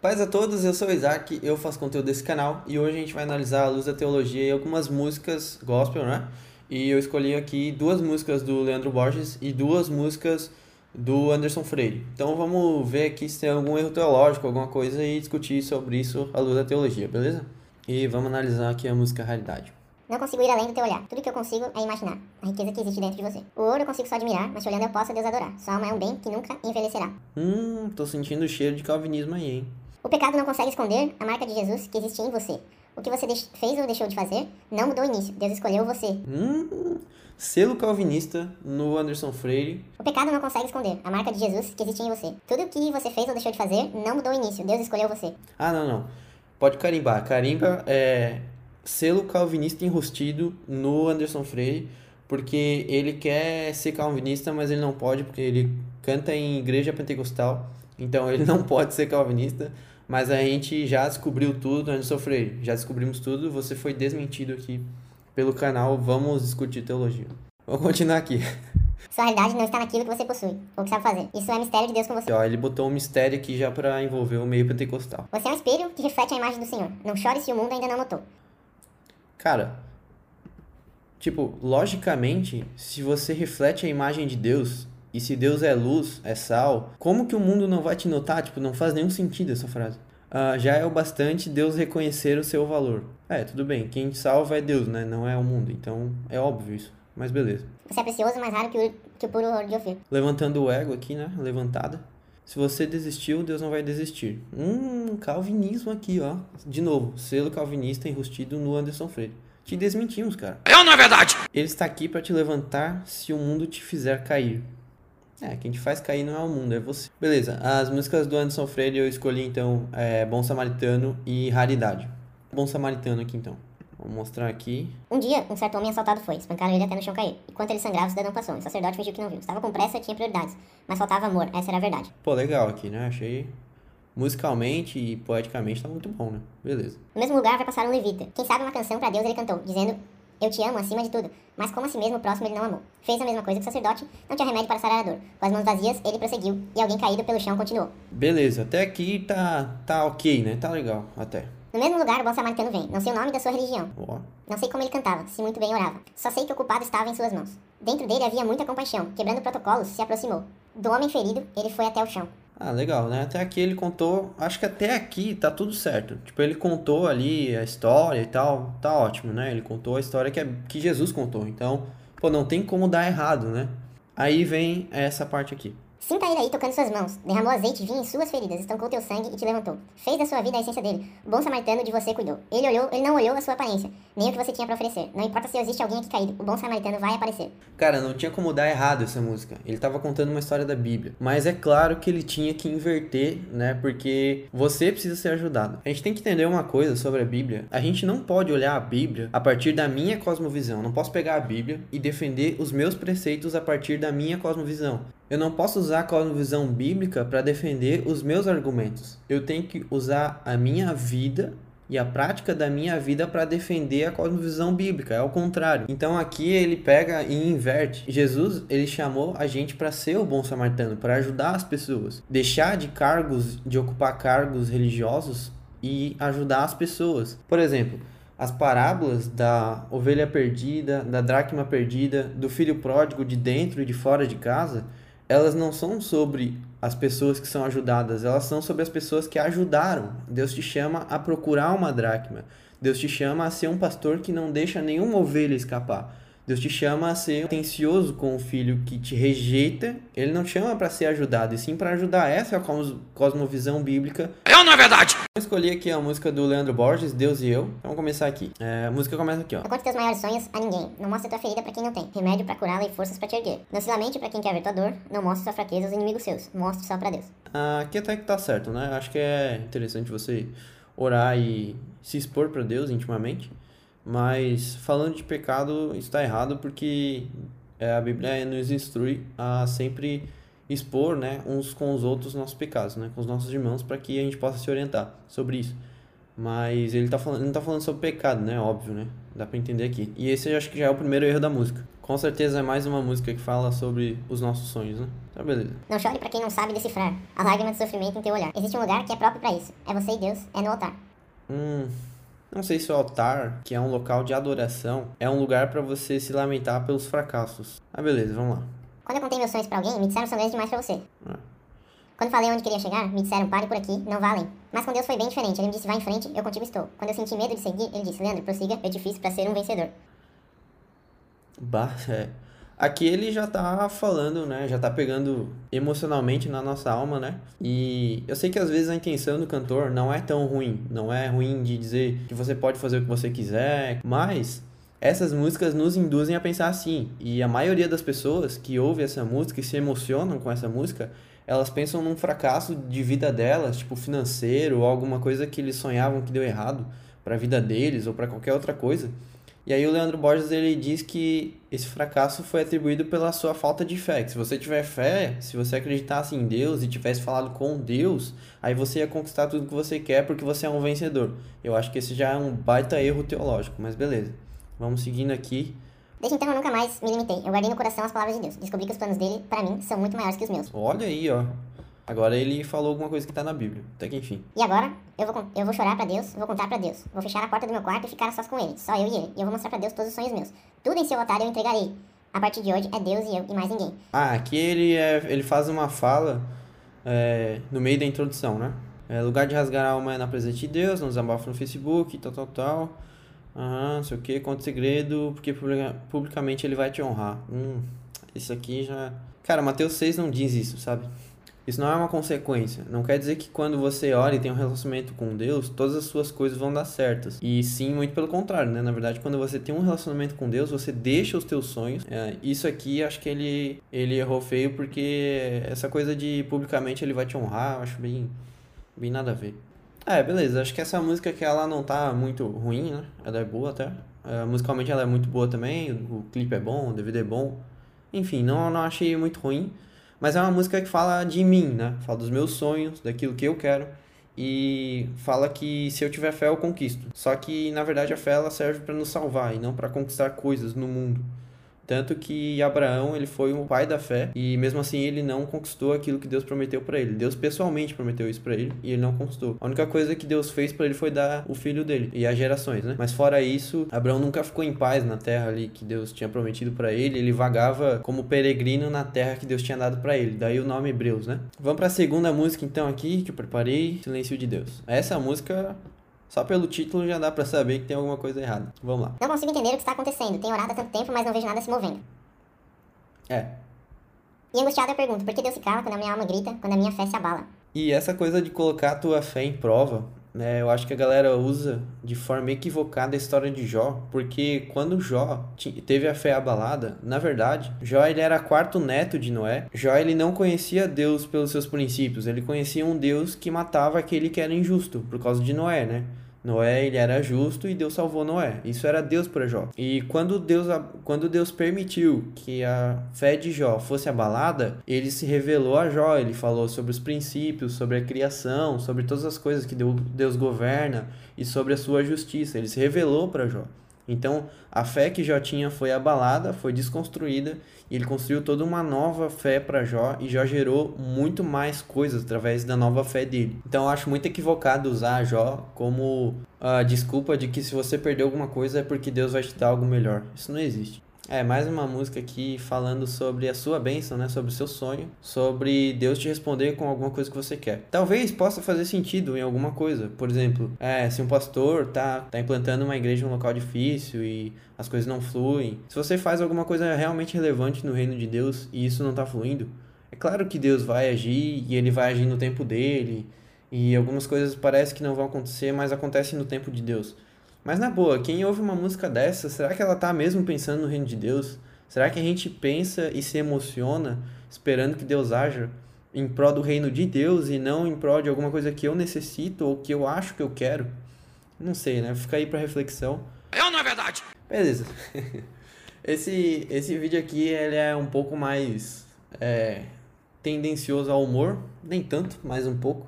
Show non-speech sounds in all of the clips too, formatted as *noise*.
Paz a todos, eu sou o Isaac, eu faço conteúdo desse canal e hoje a gente vai analisar a luz da teologia e algumas músicas gospel, né? E eu escolhi aqui duas músicas do Leandro Borges e duas músicas do Anderson Freire. Então vamos ver aqui se tem algum erro teológico, alguma coisa e discutir sobre isso à luz da teologia, beleza? E vamos analisar aqui a música Raridade. Não consigo ir além do teu olhar. Tudo que eu consigo é imaginar a riqueza que existe dentro de você. O ouro eu consigo só admirar, mas te olhando eu posso a Deus adorar. Sua alma é um bem que nunca envelhecerá. Hum, tô sentindo o cheiro de calvinismo aí, hein? O pecado não consegue esconder a marca de Jesus que existia em você. O que você fez ou deixou de fazer não mudou o início. Deus escolheu você. Hum, selo calvinista no Anderson Freire. O pecado não consegue esconder a marca de Jesus que existia em você. Tudo o que você fez ou deixou de fazer não mudou o início. Deus escolheu você. Ah, não, não. Pode carimbar. Carimba é selo calvinista enrustido no Anderson Freire, porque ele quer ser calvinista, mas ele não pode, porque ele canta em igreja pentecostal. Então ele não pode ser calvinista mas a gente já descobriu tudo antes de sofrer. Já descobrimos tudo, você foi desmentido aqui pelo canal Vamos Discutir Teologia. Vamos continuar aqui. *laughs* Sua realidade não está naquilo que você possui, ou que sabe fazer. Isso é mistério de Deus com você. Ó, ele botou um mistério aqui já para envolver o meio pentecostal. Você é um espelho que reflete a imagem do Senhor. Não chore se o mundo ainda não notou. Cara, tipo, logicamente, se você reflete a imagem de Deus, e se Deus é luz, é sal, como que o mundo não vai te notar? Tipo, não faz nenhum sentido essa frase. Uh, já é o bastante Deus reconhecer o seu valor. É, tudo bem, quem te salva é Deus, né? Não é o mundo. Então é óbvio isso. Mas beleza. Você é precioso, mais raro que o, que o puro ouro de Ofir. Levantando o ego aqui, né? Levantada. Se você desistiu, Deus não vai desistir. Hum, calvinismo aqui, ó. De novo, selo calvinista enrustido no Anderson Freire. Te desmentimos, cara. Eu não é verdade! Ele está aqui para te levantar se o mundo te fizer cair. É, quem te faz cair não é o mundo, é você. Beleza, as músicas do Anderson Freire eu escolhi então é, Bom Samaritano e Raridade. Bom Samaritano aqui então. Vou mostrar aqui. Um dia, um certo homem assaltado foi. Espancaram ele até no chão cair. Enquanto ele sangrava, o cidadão passou. O sacerdote fingiu que não viu. Estava com pressa tinha prioridades. Mas faltava amor. Essa era a verdade. Pô, legal aqui, né? Achei musicalmente e poeticamente tá muito bom, né? Beleza. No mesmo lugar vai passar um levita. Quem sabe uma canção para Deus ele cantou, dizendo eu te amo acima de tudo, mas como a si mesmo o próximo ele não amou. Fez a mesma coisa que o sacerdote, não tinha remédio para sarar a dor. Com as mãos vazias, ele prosseguiu, e alguém caído pelo chão continuou. Beleza, até aqui tá, tá ok, né? Tá legal, até. No mesmo lugar, o bom samaritano vem. Não sei o nome da sua religião. Não sei como ele cantava, se muito bem orava. Só sei que o culpado estava em suas mãos. Dentro dele havia muita compaixão. Quebrando protocolos, se aproximou. Do homem ferido, ele foi até o chão. Ah, legal, né? Até aqui ele contou. Acho que até aqui tá tudo certo. Tipo, ele contou ali a história e tal. Tá ótimo, né? Ele contou a história que, é, que Jesus contou. Então, pô, não tem como dar errado, né? Aí vem essa parte aqui. Sinta ele aí tocando suas mãos. Derramou azeite e vinho em suas feridas, estancou teu sangue e te levantou. Fez da sua vida a essência dele. O bom samaritano de você cuidou. Ele olhou, ele não olhou a sua aparência, nem o que você tinha para oferecer. Não importa se existe alguém aqui caído, o bom samaritano vai aparecer. Cara, não tinha como dar errado essa música. Ele tava contando uma história da Bíblia. Mas é claro que ele tinha que inverter, né? Porque você precisa ser ajudado. A gente tem que entender uma coisa sobre a Bíblia. A gente não pode olhar a Bíblia a partir da minha cosmovisão. Não posso pegar a Bíblia e defender os meus preceitos a partir da minha cosmovisão. Eu não posso usar a cosmovisão bíblica para defender os meus argumentos. Eu tenho que usar a minha vida e a prática da minha vida para defender a cosmovisão bíblica, é o contrário. Então aqui ele pega e inverte. Jesus, ele chamou a gente para ser o bom samaritano, para ajudar as pessoas, deixar de cargos, de ocupar cargos religiosos e ajudar as pessoas. Por exemplo, as parábolas da ovelha perdida, da dracma perdida, do filho pródigo de dentro e de fora de casa, elas não são sobre as pessoas que são ajudadas, elas são sobre as pessoas que ajudaram. Deus te chama a procurar uma dracma. Deus te chama a ser um pastor que não deixa nenhuma ovelha escapar. Deus te chama a ser atencioso com o filho que te rejeita. Ele não te chama para ser ajudado, e sim para ajudar. Essa é a cosmovisão bíblica. Eu não é verdade! Eu escolhi aqui a música do Leandro Borges, Deus e Eu. Vamos começar aqui. É, a música começa aqui, ó. Não conte teus maiores sonhos a ninguém. Não mostre tua ferida para quem não tem. Remédio para curá-la e forças para te erguer. Não se lamente para quem quer ver tua dor. Não mostre sua fraqueza aos inimigos seus. Mostre só para Deus. Aqui até que tá certo, né? Acho que é interessante você orar e se expor para Deus intimamente. Mas falando de pecado, está errado porque é, a Bíblia nos instrui a sempre expor né, uns com os outros nossos pecados, né, com os nossos irmãos, para que a gente possa se orientar sobre isso. Mas ele tá falando, não tá falando sobre pecado, né? Óbvio, né? Dá pra entender aqui. E esse eu acho que já é o primeiro erro da música. Com certeza é mais uma música que fala sobre os nossos sonhos, né? Tá beleza. Não chore para quem não sabe decifrar. A lágrima de sofrimento em teu olhar. Existe um lugar que é próprio para isso. É você e Deus, é no altar. Hum. Não sei se o altar, que é um local de adoração, é um lugar para você se lamentar pelos fracassos. Ah, beleza, vamos lá. Quando eu contei meus sonhos para alguém, me disseram que são grandes demais para você. Ah. Quando falei onde queria chegar, me disseram pare por aqui, não vá além. Mas com Deus foi bem diferente. Ele me disse vá em frente, eu contigo estou. Quando eu senti medo de seguir, ele disse Leandro, prossiga, te fiz para ser um vencedor. Bah, é. Aqui ele já tá falando, né? Já tá pegando emocionalmente na nossa alma, né? E eu sei que às vezes a intenção do cantor não é tão ruim. Não é ruim de dizer que você pode fazer o que você quiser, mas essas músicas nos induzem a pensar assim. E a maioria das pessoas que ouvem essa música e se emocionam com essa música, elas pensam num fracasso de vida delas, tipo financeiro ou alguma coisa que eles sonhavam que deu errado para a vida deles ou para qualquer outra coisa. E aí o Leandro Borges ele diz que esse fracasso foi atribuído pela sua falta de fé. Que se você tiver fé, se você acreditasse em Deus e tivesse falado com Deus, aí você ia conquistar tudo que você quer porque você é um vencedor. Eu acho que esse já é um baita erro teológico, mas beleza. Vamos seguindo aqui. Desde então eu nunca mais me limitei. Eu guardei no coração as palavras de Deus. Descobri que os planos dele, para mim, são muito maiores que os meus. Olha aí, ó. Agora ele falou alguma coisa que tá na Bíblia. Até que enfim. E agora, eu vou, eu vou chorar para Deus, vou contar para Deus. Vou fechar a porta do meu quarto e ficar a sós com ele. Só eu e ele. E eu vou mostrar para Deus todos os sonhos meus. Tudo em seu altar eu entregarei. A partir de hoje é Deus e eu e mais ninguém. Ah, aqui ele, é, ele faz uma fala é, no meio da introdução, né? É, lugar de rasgar a alma é na presença de Deus, não desabafa no Facebook, tal, tal, tal. Aham, não sei o que, conta segredo, porque publicamente ele vai te honrar. Hum, isso aqui já. Cara, Mateus 6 não diz isso, sabe? Isso não é uma consequência. Não quer dizer que quando você ora e tem um relacionamento com Deus, todas as suas coisas vão dar certas. E sim, muito pelo contrário, né? Na verdade, quando você tem um relacionamento com Deus, você deixa os teus sonhos. É, isso aqui, acho que ele, ele errou feio porque essa coisa de publicamente ele vai te honrar, eu acho bem, bem nada a ver. É, beleza. Acho que essa música que ela não tá muito ruim, né? Ela é boa até. É, musicalmente ela é muito boa também. O clipe é bom, o DVD é bom. Enfim, não, não achei muito ruim. Mas é uma música que fala de mim, né? Fala dos meus sonhos, daquilo que eu quero. E fala que se eu tiver fé eu conquisto. Só que na verdade a fé ela serve para nos salvar e não para conquistar coisas no mundo. Tanto que Abraão, ele foi o pai da fé e mesmo assim ele não conquistou aquilo que Deus prometeu para ele. Deus pessoalmente prometeu isso para ele e ele não conquistou. A única coisa que Deus fez para ele foi dar o filho dele e as gerações, né? Mas fora isso, Abraão nunca ficou em paz na terra ali que Deus tinha prometido para ele. Ele vagava como peregrino na terra que Deus tinha dado para ele. Daí o nome Hebreus, né? Vamos para a segunda música então aqui que eu preparei, Silêncio de Deus. Essa música só pelo título já dá pra saber que tem alguma coisa errada. Vamos lá. Não consigo entender o que está acontecendo. Tenho orado há tanto tempo, mas não vejo nada se movendo. É. E angustiado eu pergunto, por que Deus se cala quando a minha alma grita, quando a minha fé se abala? E essa coisa de colocar a tua fé em prova, né, eu acho que a galera usa de forma equivocada a história de Jó, porque quando Jó teve a fé abalada, na verdade, Jó ele era quarto neto de Noé. Jó ele não conhecia Deus pelos seus princípios, ele conhecia um Deus que matava aquele que era injusto, por causa de Noé, né? Noé, ele era justo e Deus salvou Noé. Isso era Deus para Jó. E quando Deus, quando Deus permitiu que a fé de Jó fosse abalada, ele se revelou a Jó. Ele falou sobre os princípios, sobre a criação, sobre todas as coisas que Deus governa e sobre a sua justiça. Ele se revelou para Jó. Então, a fé que Jó tinha foi abalada, foi desconstruída, e ele construiu toda uma nova fé para Jó, e Jó gerou muito mais coisas através da nova fé dele. Então, eu acho muito equivocado usar Jó como a desculpa de que se você perdeu alguma coisa é porque Deus vai te dar algo melhor. Isso não existe. É, mais uma música aqui falando sobre a sua bênção, né? Sobre o seu sonho, sobre Deus te responder com alguma coisa que você quer. Talvez possa fazer sentido em alguma coisa. Por exemplo, é, se um pastor tá, tá implantando uma igreja em um local difícil e as coisas não fluem. Se você faz alguma coisa realmente relevante no reino de Deus e isso não tá fluindo, é claro que Deus vai agir e ele vai agir no tempo dele. E algumas coisas parece que não vão acontecer, mas acontecem no tempo de Deus. Mas na boa, quem ouve uma música dessa, será que ela tá mesmo pensando no reino de Deus? Será que a gente pensa e se emociona esperando que Deus haja em prol do reino de Deus e não em prol de alguma coisa que eu necessito ou que eu acho que eu quero? Não sei, né? Fica aí para reflexão. É ou não é verdade? Beleza. *laughs* Esse, esse vídeo aqui ele é um pouco mais é, tendencioso ao humor, nem tanto, mas um pouco.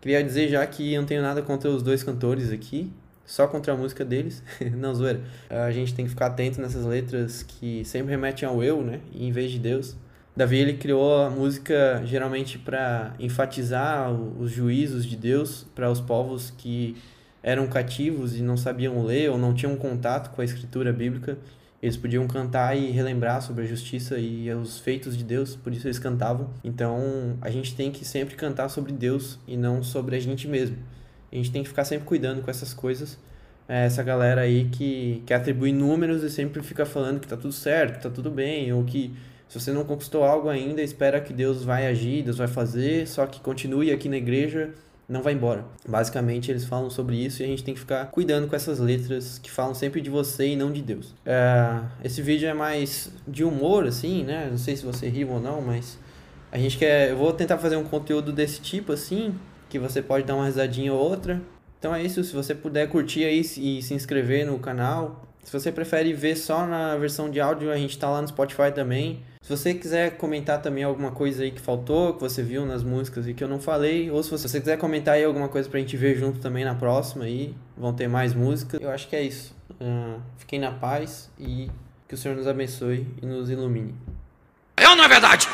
Queria dizer já que eu não tenho nada contra os dois cantores aqui, só contra a música deles. *laughs* não, zoeira. A gente tem que ficar atento nessas letras que sempre remetem ao eu, né? Em vez de Deus. Davi ele criou a música geralmente para enfatizar os juízos de Deus para os povos que eram cativos e não sabiam ler ou não tinham contato com a escritura bíblica. Eles podiam cantar e relembrar sobre a justiça e os feitos de Deus, por isso eles cantavam. Então, a gente tem que sempre cantar sobre Deus e não sobre a gente mesmo. A gente tem que ficar sempre cuidando com essas coisas. É essa galera aí que, que atribui números e sempre fica falando que tá tudo certo, que tá tudo bem, ou que se você não conquistou algo ainda, espera que Deus vai agir, Deus vai fazer, só que continue aqui na igreja não vai embora. Basicamente, eles falam sobre isso e a gente tem que ficar cuidando com essas letras que falam sempre de você e não de Deus. É, esse vídeo é mais de humor, assim, né? Não sei se você riu ou não, mas a gente quer. Eu vou tentar fazer um conteúdo desse tipo, assim, que você pode dar uma risadinha ou outra. Então é isso. Se você puder curtir aí e se inscrever no canal. Se você prefere ver só na versão de áudio, a gente tá lá no Spotify também. Se você quiser comentar também alguma coisa aí que faltou, que você viu nas músicas e que eu não falei, ou se você quiser comentar aí alguma coisa pra gente ver junto também na próxima aí, vão ter mais músicas. Eu acho que é isso. Uh, fiquem na paz e que o Senhor nos abençoe e nos ilumine. É ou não é verdade?